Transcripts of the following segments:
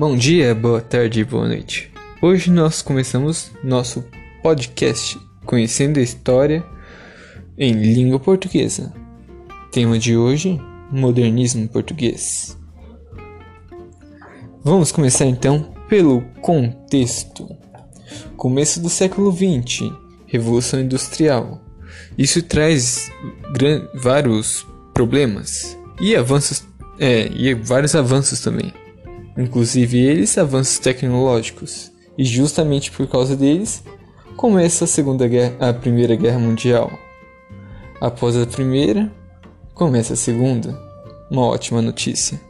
Bom dia, boa tarde boa noite. Hoje nós começamos nosso podcast Conhecendo a História em Língua Portuguesa. Tema de hoje: Modernismo Português. Vamos começar então pelo contexto. Começo do século XX, Revolução Industrial. Isso traz vários problemas e avanços, é, e vários avanços também inclusive eles avanços tecnológicos, e justamente por causa deles começa a Segunda Guerra, a Primeira Guerra Mundial. Após a primeira, começa a segunda. Uma ótima notícia.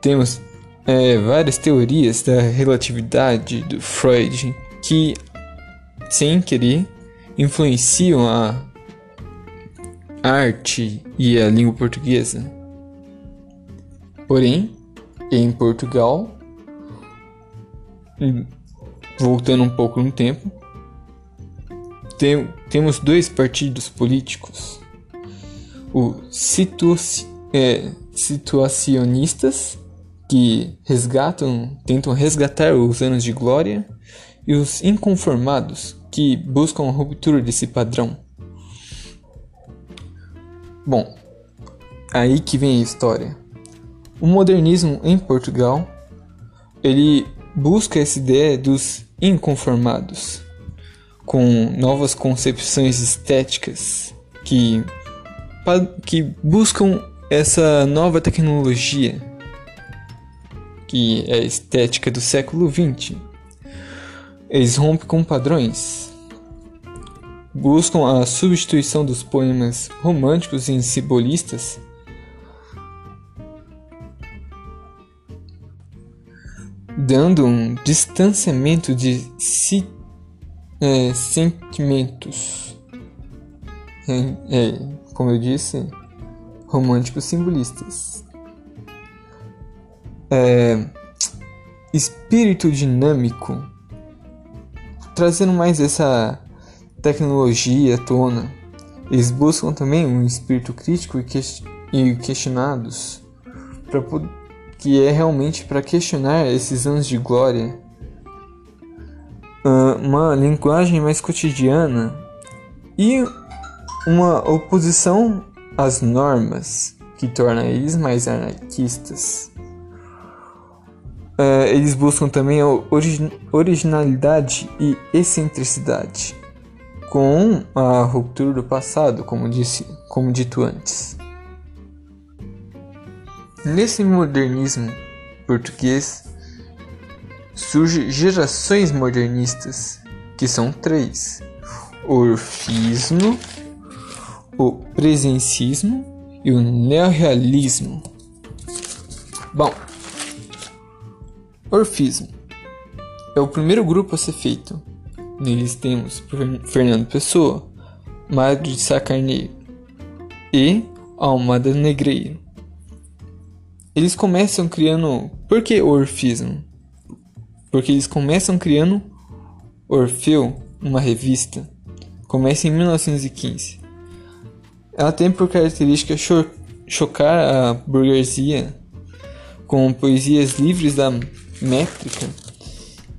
Temos é, várias teorias da relatividade do Freud que, sem querer, influenciam a arte e a língua portuguesa. Porém, em Portugal, voltando um pouco no tempo, tem, temos dois partidos políticos: o situ, é, situacionistas, que resgatam, tentam resgatar os anos de glória, e os inconformados, que buscam a ruptura desse padrão. Bom, aí que vem a história. O modernismo em Portugal, ele busca essa ideia dos inconformados, com novas concepções estéticas que, que buscam essa nova tecnologia, que é a estética do século XX. Eles rompem com padrões, buscam a substituição dos poemas românticos e simbolistas dando um distanciamento de si, é, sentimentos. É, é, como eu disse, românticos simbolistas. É, espírito dinâmico, trazendo mais essa tecnologia à tona. Eles buscam também um espírito crítico e questionados para poder que é realmente para questionar esses anos de glória. Uma linguagem mais cotidiana e uma oposição às normas que torna eles mais anarquistas. Eles buscam também a origi originalidade e excentricidade, com a ruptura do passado, como disse, como dito antes. Nesse modernismo português surgem gerações modernistas, que são três: o orfismo, o presencismo e o neorrealismo. Bom, orfismo é o primeiro grupo a ser feito. Neles temos Fernando Pessoa, Mário de Sá Carneiro e Almada Negreiro. Eles começam criando. Por que Orfismo? Porque eles começam criando Orfeu, uma revista. Começa em 1915. Ela tem por característica cho chocar a burguesia com poesias livres da métrica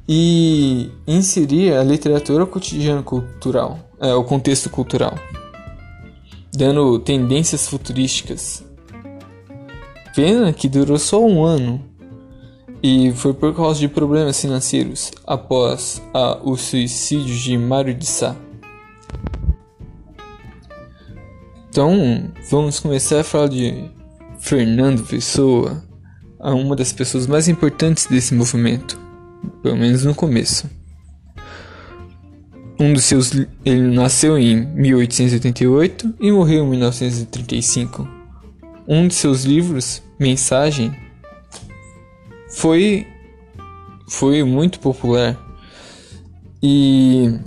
e inserir a literatura cotidiana cultural, é, o contexto cultural, dando tendências futurísticas Pena que durou só um ano e foi por causa de problemas financeiros após a, o suicídio de Mário de Sá. Então, vamos começar a falar de Fernando Pessoa, uma das pessoas mais importantes desse movimento, pelo menos no começo. Um dos seus ele nasceu em 1888 e morreu em 1935 um de seus livros, Mensagem, foi foi muito popular e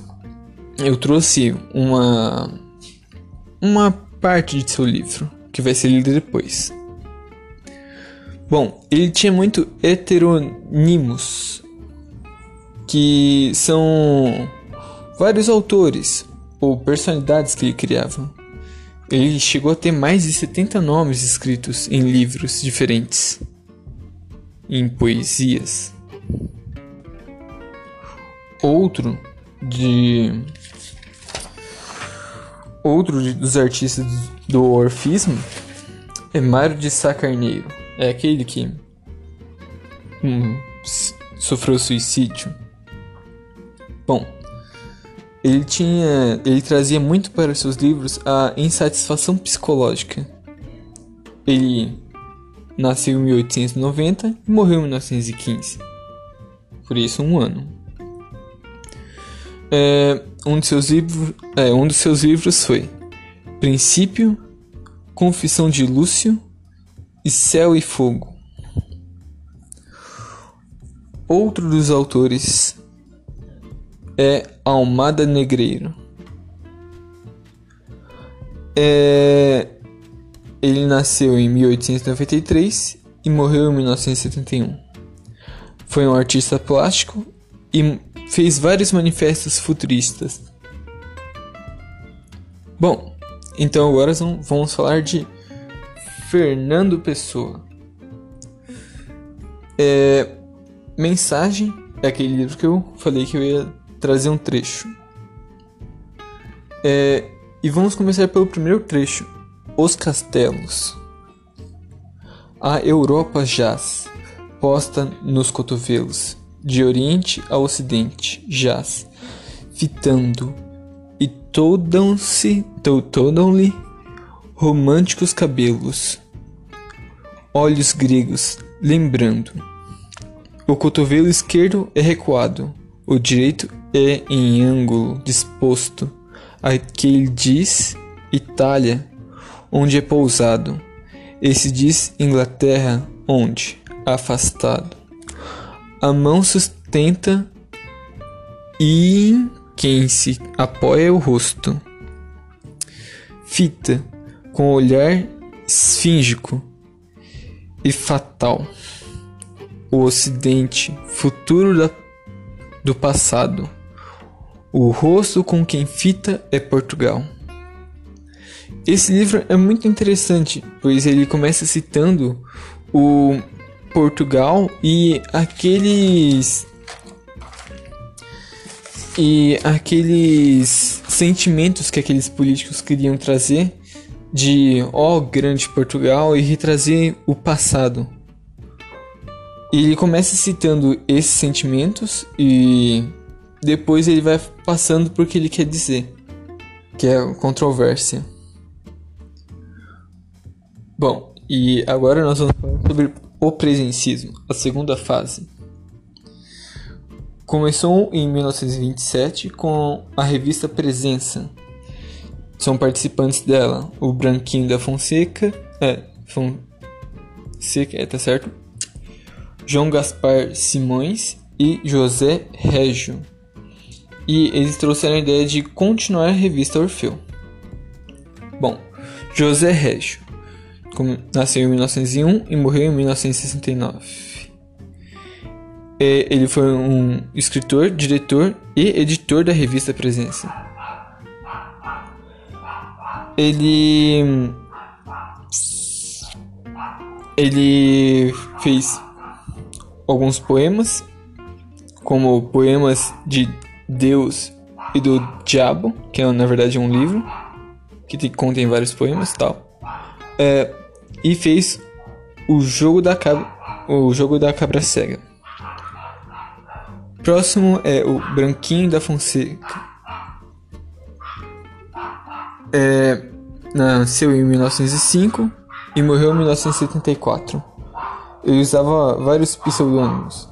eu trouxe uma uma parte de seu livro que vai ser lido depois. Bom, ele tinha muito heteronimos que são vários autores ou personalidades que ele criava. Ele chegou a ter mais de 70 nomes escritos em livros diferentes. em poesias. Outro de outro dos artistas do orfismo é Mário de Sá Carneiro. É aquele que hum, sofreu suicídio. Bom, ele tinha, ele trazia muito para seus livros a insatisfação psicológica. Ele nasceu em 1890 e morreu em 1915. Por isso, um ano. É, um, de seus livros, é, um dos seus livros foi Princípio, Confissão de Lúcio e Céu e Fogo. Outro dos autores é Almada Negreiro. É, ele nasceu em 1893 e morreu em 1971. Foi um artista plástico e fez vários manifestos futuristas. Bom, então agora vamos falar de Fernando Pessoa. É, mensagem é aquele livro que eu falei que eu ia trazer um trecho. É, e vamos começar pelo primeiro trecho: Os Castelos. A Europa jaz, posta nos cotovelos, de oriente a ocidente, jaz, fitando, e toldam-se, toldam-lhe românticos cabelos, olhos gregos, lembrando. O cotovelo esquerdo é recuado, o direito é em ângulo disposto. Aquele diz Itália, onde é pousado. Esse diz Inglaterra, onde? Afastado. A mão sustenta e quem se apoia é o rosto. Fita com olhar esfíngico e fatal. O ocidente, futuro da, do passado. O rosto com quem fita é Portugal. Esse livro é muito interessante, pois ele começa citando o Portugal e aqueles e aqueles sentimentos que aqueles políticos queriam trazer de ó oh, grande Portugal e retrazer o passado. Ele começa citando esses sentimentos e depois ele vai passando por que ele quer dizer, que é controvérsia. Bom, e agora nós vamos falar sobre o presencismo, a segunda fase. Começou em 1927 com a revista Presença. São participantes dela o Branquinho da Fonseca, é, Fonseca, é, tá certo? João Gaspar Simões e José Régio. E eles trouxeram a ideia de continuar a revista Orfeu. Bom, José Régio nasceu em 1901 e morreu em 1969. É, ele foi um escritor, diretor e editor da revista Presença. Ele ele fez alguns poemas, como poemas de Deus e do Diabo, que é na verdade um livro que contém vários poemas e tal. É, e fez o jogo da o jogo da cabra cega. Próximo é o Branquinho da Fonseca. É, nasceu em 1905 e morreu em 1974. Ele usava vários pseudônimos,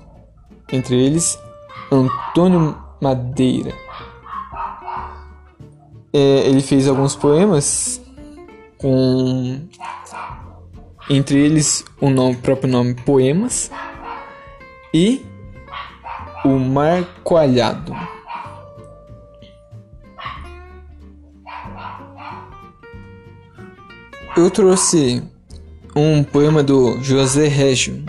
entre eles Antônio Madeira. É, ele fez alguns poemas com entre eles o nome, próprio nome Poemas e o Mar Coalhado. Eu trouxe um poema do José Régio.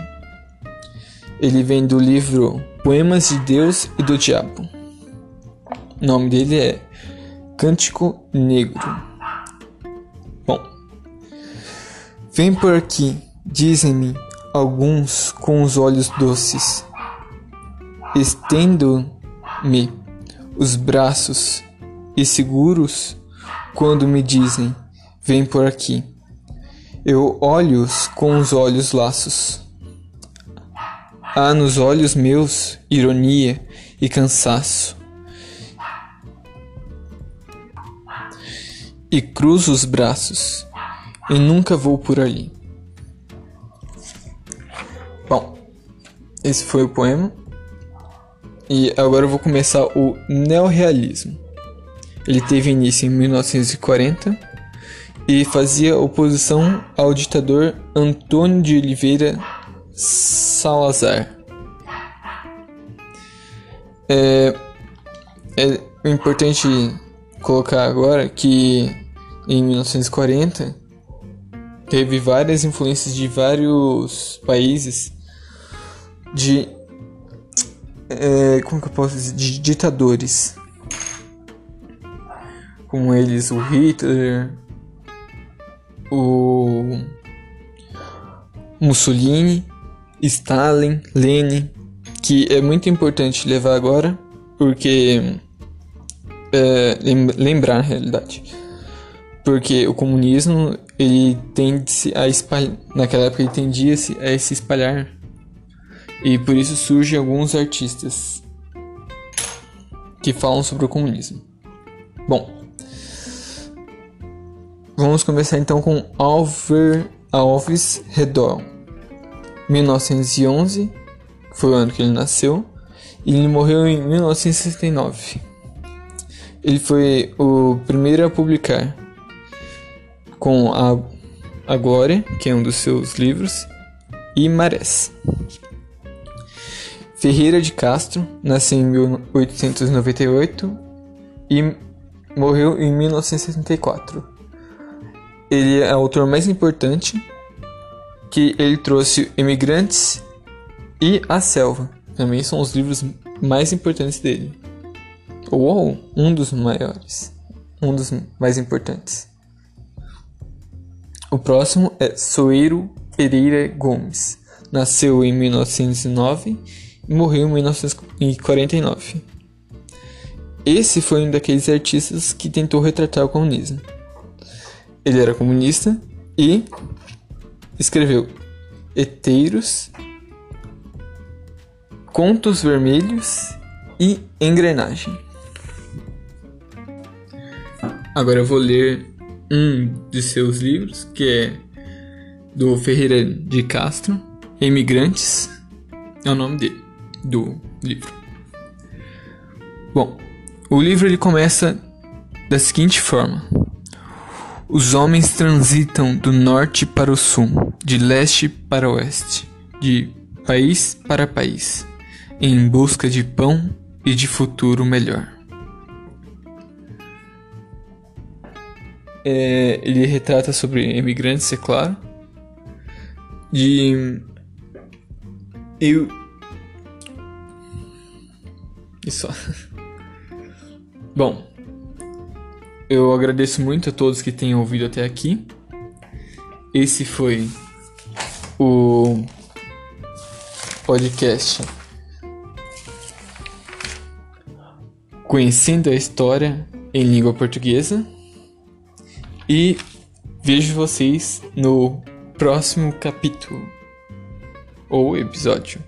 Ele vem do livro Poemas de Deus e do Diabo. O nome dele é Cântico Negro. Bom, vem por aqui, dizem-me, alguns com os olhos doces. Estendo-me os braços e seguros quando me dizem: Vem por aqui. Eu olho-os com os olhos laços. Há nos olhos meus ironia e cansaço. E cruzo os braços e nunca vou por ali. Bom, esse foi o poema. E agora eu vou começar o neorrealismo. Ele teve início em 1940 e fazia oposição ao ditador Antônio de Oliveira Salazar. É, é importante colocar agora que em 1940 teve várias influências de vários países de é, como que eu posso dizer de ditadores com eles o Hitler o Mussolini Stalin Lenin que é muito importante levar agora porque é, lembrar na realidade porque o comunismo ele tende a espalhar naquela época ele tendia -se a se espalhar e por isso surgem alguns artistas que falam sobre o comunismo. Bom, vamos começar então com Alver Alves Redor, 1911, foi o ano que ele nasceu, e ele morreu em 1969. Ele foi o primeiro a publicar com a, a Glória, que é um dos seus livros, e Marés. Ferreira de Castro nasceu em 1898 e morreu em 1964. Ele é o autor mais importante que ele trouxe Imigrantes e A Selva. Também são os livros mais importantes dele. Ou um dos maiores, um dos mais importantes. O próximo é Soeiro Pereira Gomes. Nasceu em 1909 e morreu em 1949. Esse foi um daqueles artistas que tentou retratar o comunismo. Ele era comunista e escreveu Eteiros, Contos Vermelhos e Engrenagem. Agora eu vou ler um de seus livros, que é do Ferreira de Castro, Emigrantes, é o nome dele, do livro. Bom, o livro ele começa da seguinte forma: Os homens transitam do norte para o sul, de leste para oeste, de país para país, em busca de pão e de futuro melhor. É, ele retrata sobre imigrantes, é claro. De. Eu. Isso. Bom, eu agradeço muito a todos que tenham ouvido até aqui. Esse foi o podcast Conhecendo a História em Língua Portuguesa. E vejo vocês no próximo capítulo ou episódio.